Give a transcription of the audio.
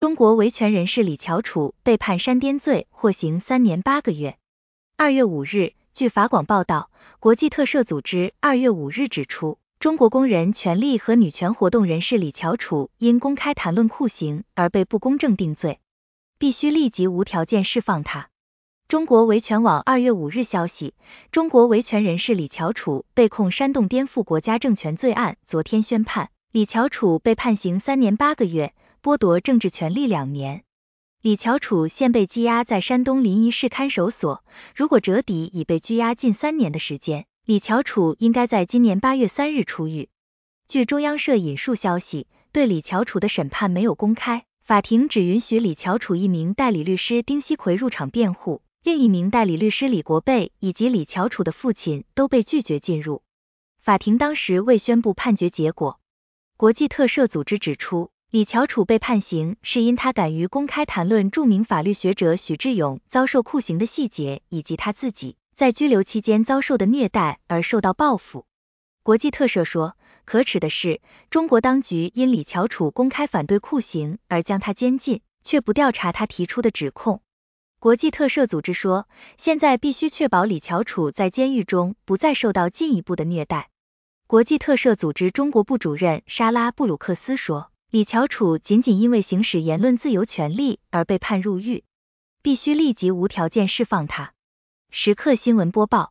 中国维权人士李乔楚被判煽颠罪，获刑三年八个月。二月五日，据法广报道，国际特赦组织二月五日指出，中国工人权利和女权活动人士李乔楚因公开谈论酷刑而被不公正定罪，必须立即无条件释放他。中国维权网二月五日消息，中国维权人士李乔楚被控煽动颠覆国家政权罪案，昨天宣判，李乔楚被判刑三年八个月。剥夺政治权利两年。李乔楚现被羁押在山东临沂市看守所，如果折抵已被拘押近三年的时间，李乔楚应该在今年八月三日出狱。据中央社引述消息，对李乔楚的审判没有公开，法庭只允许李乔楚一名代理律师丁锡奎入场辩护，另一名代理律师李国贝以及李乔楚的父亲都被拒绝进入。法庭当时未宣布判决结果。国际特赦组织指出。李乔楚被判刑，是因他敢于公开谈论著名法律学者许志勇遭受酷刑的细节，以及他自己在拘留期间遭受的虐待而受到报复。国际特赦说，可耻的是，中国当局因李乔楚公开反对酷刑而将他监禁，却不调查他提出的指控。国际特赦组织说，现在必须确保李乔楚在监狱中不再受到进一步的虐待。国际特赦组织中国部主任莎拉布鲁克斯说。李乔楚仅仅因为行使言论自由权利而被判入狱，必须立即无条件释放他。时刻新闻播报。